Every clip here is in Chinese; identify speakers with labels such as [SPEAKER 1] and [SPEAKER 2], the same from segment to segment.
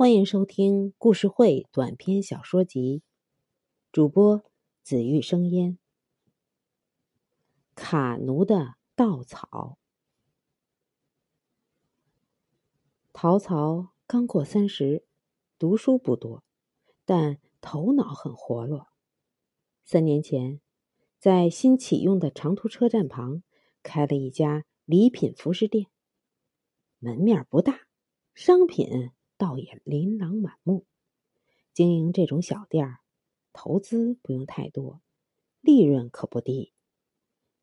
[SPEAKER 1] 欢迎收听故事会短篇小说集，主播紫玉生烟。卡奴的稻草。陶曹刚过三十，读书不多，但头脑很活络。三年前，在新启用的长途车站旁开了一家礼品服饰店，门面不大，商品。倒也琳琅满目。经营这种小店儿，投资不用太多，利润可不低。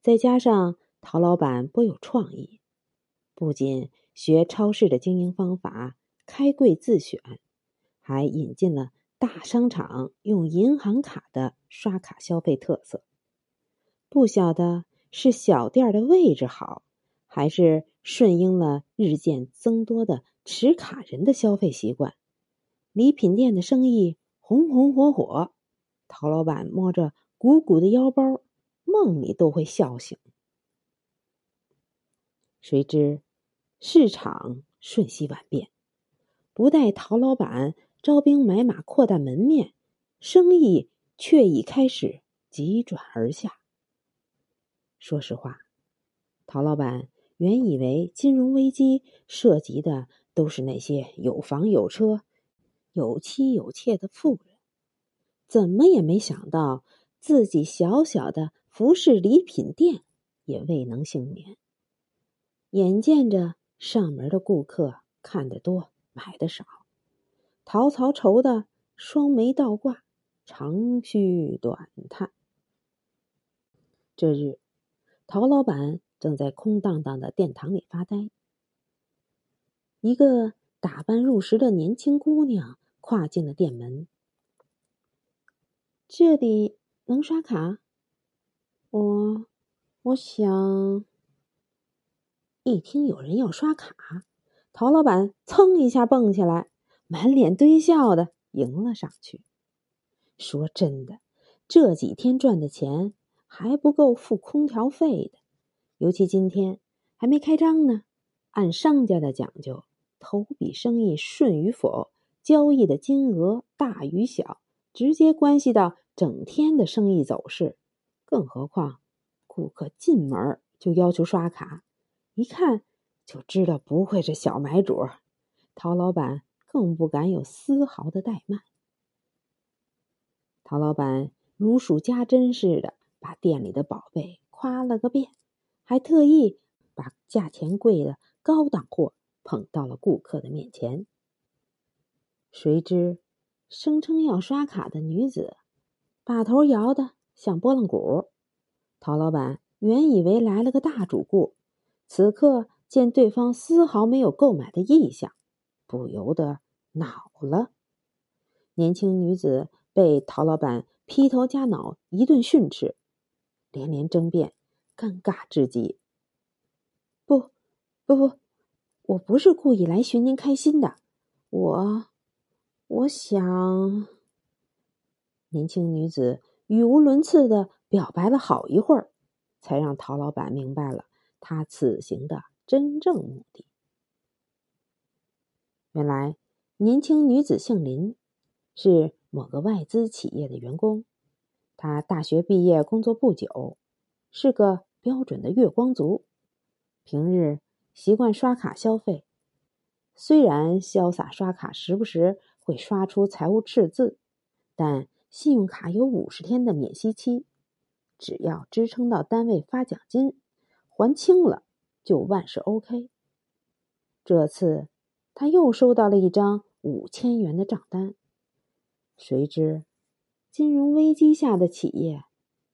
[SPEAKER 1] 再加上陶老板颇有创意，不仅学超市的经营方法，开柜自选，还引进了大商场用银行卡的刷卡消费特色。不晓得是小店的位置好，还是顺应了日渐增多的。持卡人的消费习惯，礼品店的生意红红火火。陶老板摸着鼓鼓的腰包，梦里都会笑醒。谁知市场瞬息万变，不待陶老板招兵买马扩大门面，生意却已开始急转而下。说实话，陶老板原以为金融危机涉及的。都是那些有房有车、有妻有妾的富人，怎么也没想到自己小小的服饰礼品店也未能幸免。眼见着上门的顾客看得多买的少，陶曹愁的双眉倒挂，长吁短叹。这日，陶老板正在空荡荡的殿堂里发呆。一个打扮入时的年轻姑娘跨进了店门。这里能刷卡？我，我想。一听有人要刷卡，陶老板噌一下蹦起来，满脸堆笑的迎了上去。说真的，这几天赚的钱还不够付空调费的，尤其今天还没开张呢。按商家的讲究。头笔生意顺与否，交易的金额大与小，直接关系到整天的生意走势。更何况，顾客进门就要求刷卡，一看就知道不会是小买主。陶老板更不敢有丝毫的怠慢。陶老板如数家珍似的把店里的宝贝夸了个遍，还特意把价钱贵的高档货。捧到了顾客的面前，谁知声称要刷卡的女子把头摇得像拨浪鼓。陶老板原以为来了个大主顾，此刻见对方丝毫没有购买的意向，不由得恼了。年轻女子被陶老板劈头加脑一顿训斥，连连争辩，尴尬至极。不，不。我不是故意来寻您开心的，我，我想。年轻女子语无伦次的表白了好一会儿，才让陶老板明白了她此行的真正目的。原来，年轻女子姓林，是某个外资企业的员工。她大学毕业工作不久，是个标准的月光族，平日。习惯刷卡消费，虽然潇洒刷卡时不时会刷出财务赤字，但信用卡有五十天的免息期，只要支撑到单位发奖金还清了，就万事 OK。这次他又收到了一张五千元的账单，谁知金融危机下的企业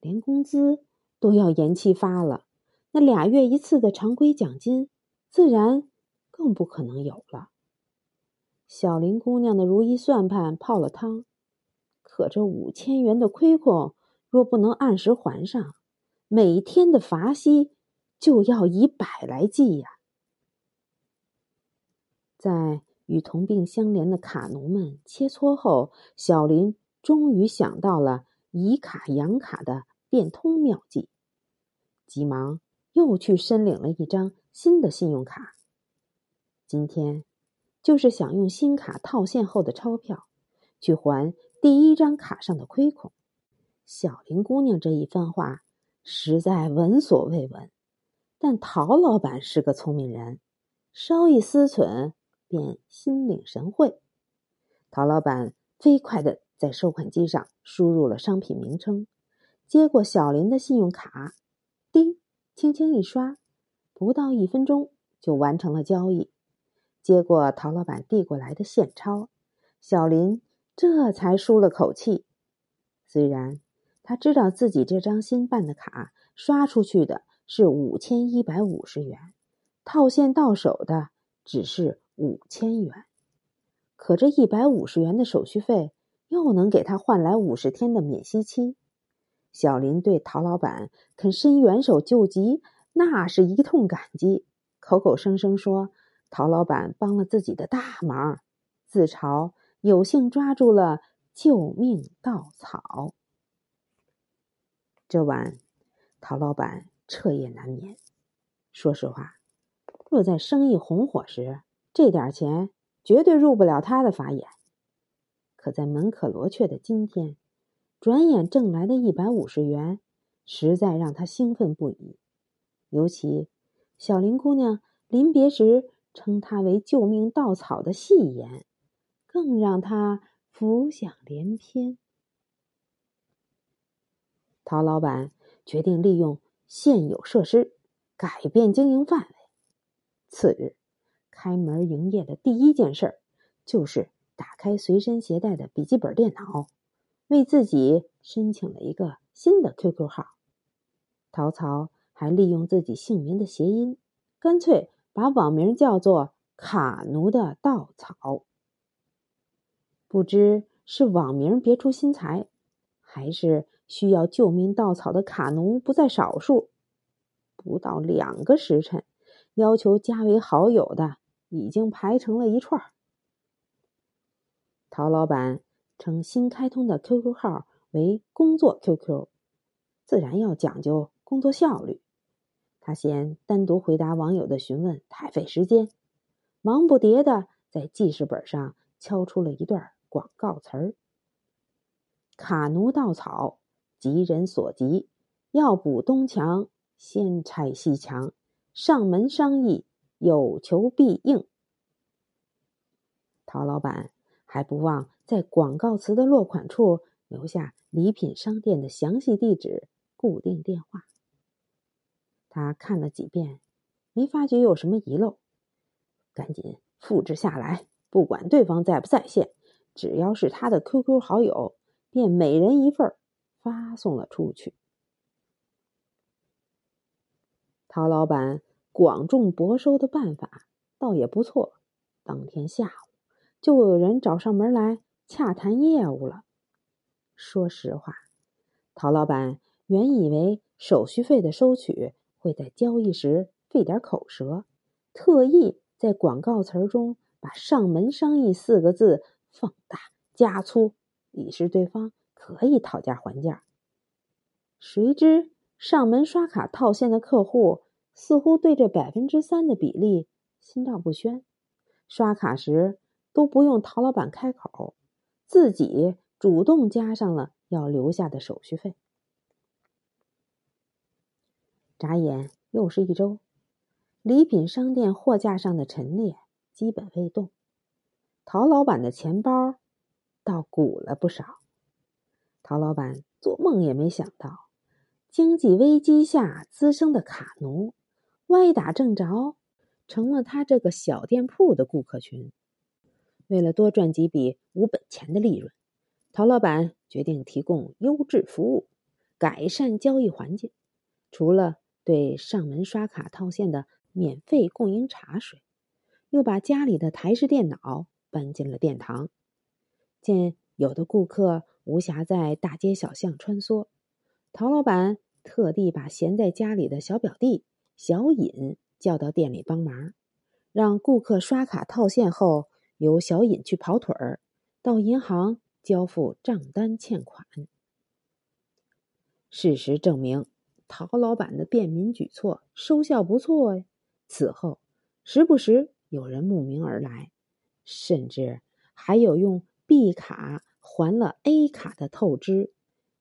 [SPEAKER 1] 连工资都要延期发了，那俩月一次的常规奖金。自然更不可能有了。小林姑娘的如意算盘泡了汤，可这五千元的亏空若不能按时还上，每天的罚息就要以百来计呀！在与同病相怜的卡奴们切磋后，小林终于想到了以卡养卡的变通妙计，急忙又去申领了一张。新的信用卡，今天就是想用新卡套现后的钞票去还第一张卡上的亏空。小林姑娘这一番话实在闻所未闻，但陶老板是个聪明人，稍一思忖，便心领神会。陶老板飞快的在收款机上输入了商品名称，接过小林的信用卡，轻轻一刷，不到一分钟就完成了交易。接过陶老板递过来的现钞，小林这才舒了口气。虽然他知道自己这张新办的卡刷出去的是五千一百五十元，套现到手的只是五千元，可这一百五十元的手续费又能给他换来五十天的免息期。小林对陶老板肯伸援手救急，那是一通感激，口口声声说。陶老板帮了自己的大忙，自嘲有幸抓住了救命稻草。这晚，陶老板彻夜难眠。说实话，若在生意红火时，这点钱绝对入不了他的法眼。可在门可罗雀的今天，转眼挣来的一百五十元，实在让他兴奋不已。尤其小林姑娘临别时。称他为救命稻草的戏言，更让他浮想联翩。陶老板决定利用现有设施改变经营范围。次日，开门营业的第一件事就是打开随身携带的笔记本电脑，为自己申请了一个新的 QQ 号。陶曹还利用自己姓名的谐音，干脆。把网名叫做“卡奴的稻草”，不知是网名别出心裁，还是需要救命稻草的卡奴不在少数。不到两个时辰，要求加为好友的已经排成了一串。陶老板称新开通的 QQ 号为“工作 QQ”，自然要讲究工作效率。他嫌单独回答网友的询问太费时间，忙不迭的在记事本上敲出了一段广告词儿：“卡奴稻草，急人所急，要补东墙，先拆西墙，上门商议，有求必应。”陶老板还不忘在广告词的落款处留下礼品商店的详细地址、固定电话。他看了几遍，没发觉有什么遗漏，赶紧复制下来。不管对方在不在线，只要是他的 QQ 好友，便每人一份发送了出去。陶老板广种博收的办法倒也不错。当天下午就有人找上门来洽谈业务了。说实话，陶老板原以为手续费的收取。会在交易时费点口舌，特意在广告词中把“上门商议”四个字放大加粗，以示对方可以讨价还价。谁知上门刷卡套现的客户似乎对这百分之三的比例心照不宣，刷卡时都不用陶老板开口，自己主动加上了要留下的手续费。眨眼又是一周，礼品商店货架上的陈列基本未动，陶老板的钱包倒鼓了不少。陶老板做梦也没想到，经济危机下滋生的卡奴，歪打正着，成了他这个小店铺的顾客群。为了多赚几笔无本钱的利润，陶老板决定提供优质服务，改善交易环境。除了对上门刷卡套现的免费供应茶水，又把家里的台式电脑搬进了殿堂。见有的顾客无暇在大街小巷穿梭，陶老板特地把闲在家里的小表弟小尹叫到店里帮忙，让顾客刷卡套现后，由小尹去跑腿儿，到银行交付账单欠款。事实证明。陶老板的便民举措收效不错呀。此后，时不时有人慕名而来，甚至还有用 B 卡还了 A 卡的透支，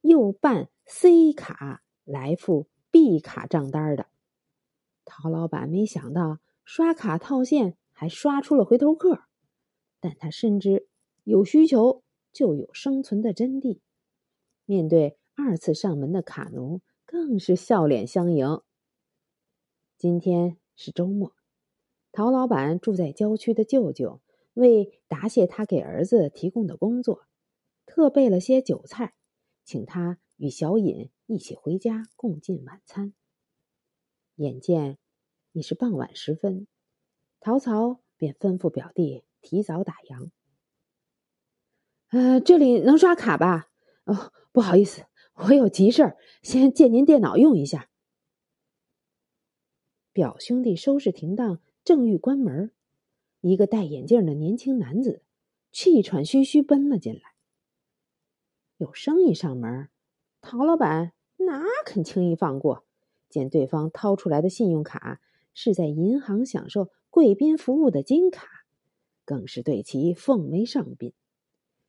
[SPEAKER 1] 又办 C 卡来付 B 卡账单的。陶老板没想到刷卡套现还刷出了回头客，但他深知有需求就有生存的真谛。面对二次上门的卡奴，更是笑脸相迎。今天是周末，陶老板住在郊区的舅舅为答谢他给儿子提供的工作，特备了些酒菜，请他与小尹一起回家共进晚餐。眼见已是傍晚时分，陶曹便吩咐表弟提早打烊。呃，这里能刷卡吧？哦，不好意思，我有急事儿，先借您电脑用一下。表兄弟收拾停当，正欲关门，一个戴眼镜的年轻男子气喘吁吁奔了进来。有生意上门，陶老板哪肯轻易放过？见对方掏出来的信用卡是在银行享受贵宾服务的金卡，更是对其奉为上宾。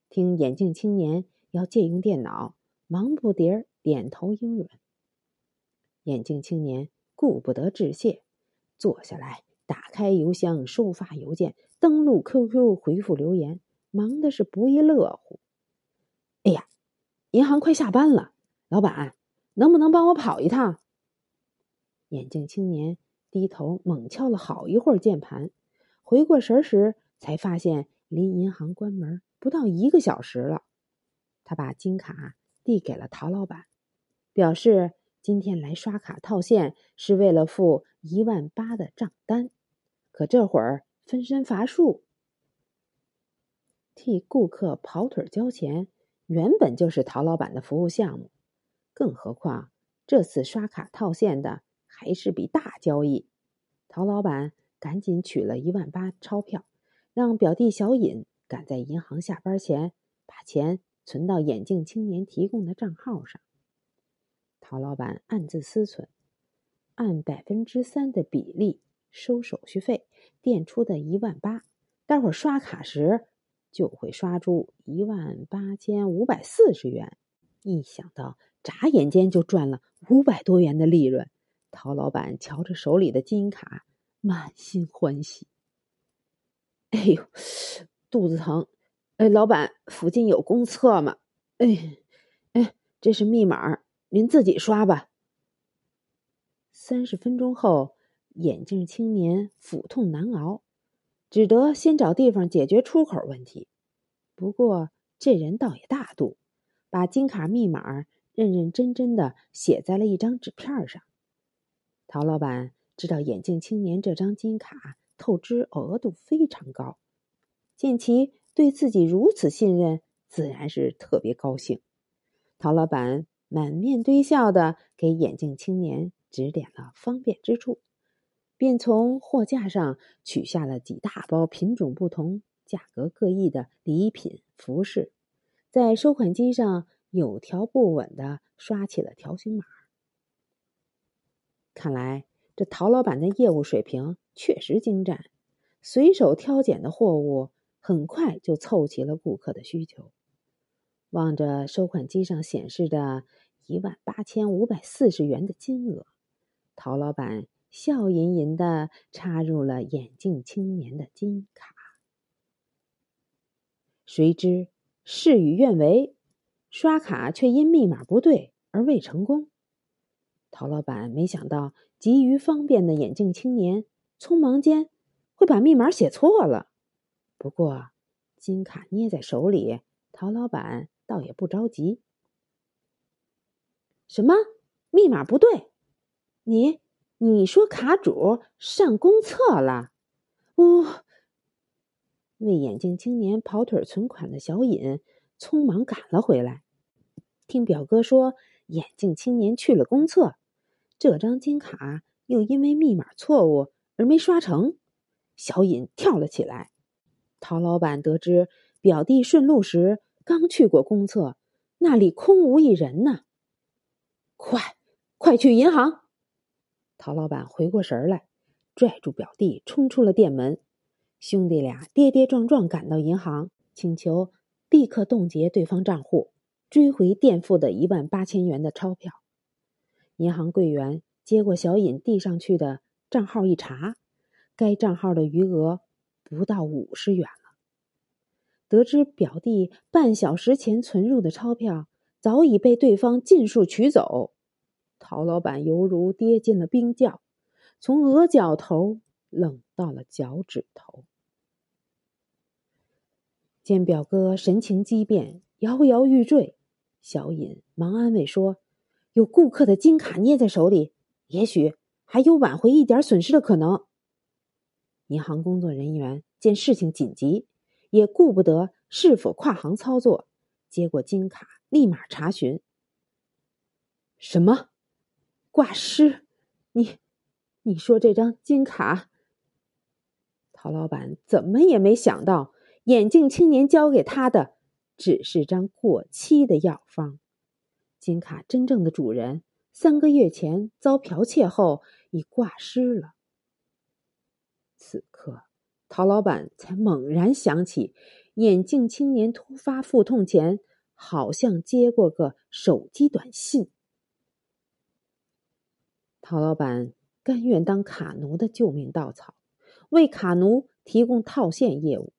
[SPEAKER 1] 听眼镜青年。要借用电脑，忙不迭点头应允。眼镜青年顾不得致谢，坐下来打开邮箱，收发邮件，登录 QQ，回复留言，忙的是不亦乐乎。哎呀，银行快下班了，老板能不能帮我跑一趟？眼镜青年低头猛敲了好一会儿键盘，回过神时才发现离银行关门不到一个小时了。他把金卡递给了陶老板，表示今天来刷卡套现是为了付一万八的账单。可这会儿分身乏术，替顾客跑腿交钱，原本就是陶老板的服务项目。更何况这次刷卡套现的还是笔大交易。陶老板赶紧取了一万八钞票，让表弟小尹赶在银行下班前把钱。存到眼镜青年提供的账号上。陶老板暗自思忖：按百分之三的比例收手续费，垫出的一万八，待会儿刷卡时就会刷出一万八千五百四十元。一想到眨眼间就赚了五百多元的利润，陶老板瞧着手里的金卡，满心欢喜。哎呦，肚子疼！哎，老板，附近有公厕吗？哎，哎，这是密码，您自己刷吧。三十分钟后，眼镜青年腹痛难熬，只得先找地方解决出口问题。不过这人倒也大度，把金卡密码认认真真的写在了一张纸片上。陶老板知道眼镜青年这张金卡透支额度非常高，见其。对自己如此信任，自然是特别高兴。陶老板满面堆笑的给眼镜青年指点了方便之处，便从货架上取下了几大包品种不同、价格各异的礼品服饰，在收款机上有条不紊的刷起了条形码。看来这陶老板的业务水平确实精湛，随手挑拣的货物。很快就凑齐了顾客的需求。望着收款机上显示的一万八千五百四十元的金额，陶老板笑吟吟的插入了眼镜青年的金卡。谁知事与愿违，刷卡却因密码不对而未成功。陶老板没想到急于方便的眼镜青年，匆忙间会把密码写错了。不过，金卡捏在手里，陶老板倒也不着急。什么密码不对？你你说卡主上公厕了？哦，为眼镜青年跑腿存款的小尹匆忙赶了回来，听表哥说眼镜青年去了公厕，这张金卡又因为密码错误而没刷成，小尹跳了起来。陶老板得知表弟顺路时刚去过公厕，那里空无一人呢。快，快去银行！陶老板回过神来，拽住表弟冲出了店门。兄弟俩跌跌撞撞赶到银行，请求立刻冻结对方账户，追回垫付的一万八千元的钞票。银行柜员接过小尹递上去的账号一查，该账号的余额不到五十元了。得知表弟半小时前存入的钞票早已被对方尽数取走，陶老板犹如跌进了冰窖，从额角头冷到了脚趾头。见表哥神情激变，摇摇欲坠，小尹忙安慰说。有顾客的金卡捏在手里，也许还有挽回一点损失的可能。银行工作人员见事情紧急，也顾不得是否跨行操作，接过金卡立马查询。什么？挂失？你，你说这张金卡？陶老板怎么也没想到，眼镜青年交给他的只是张过期的药方。金卡真正的主人三个月前遭剽窃后已挂失了。此刻，陶老板才猛然想起，眼镜青年突发腹痛前好像接过个手机短信。陶老板甘愿当卡奴的救命稻草，为卡奴提供套现业务，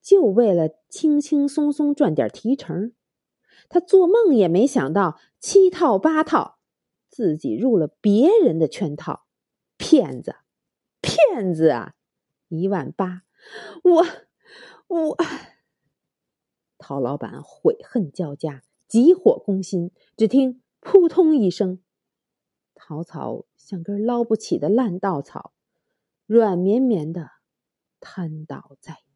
[SPEAKER 1] 就为了轻轻松松赚点提成。他做梦也没想到，七套八套，自己入了别人的圈套，骗子，骗子啊！一万八，我我，陶老板悔恨交加，急火攻心。只听扑通一声，陶草像根捞不起的烂稻草，软绵绵的瘫倒在地。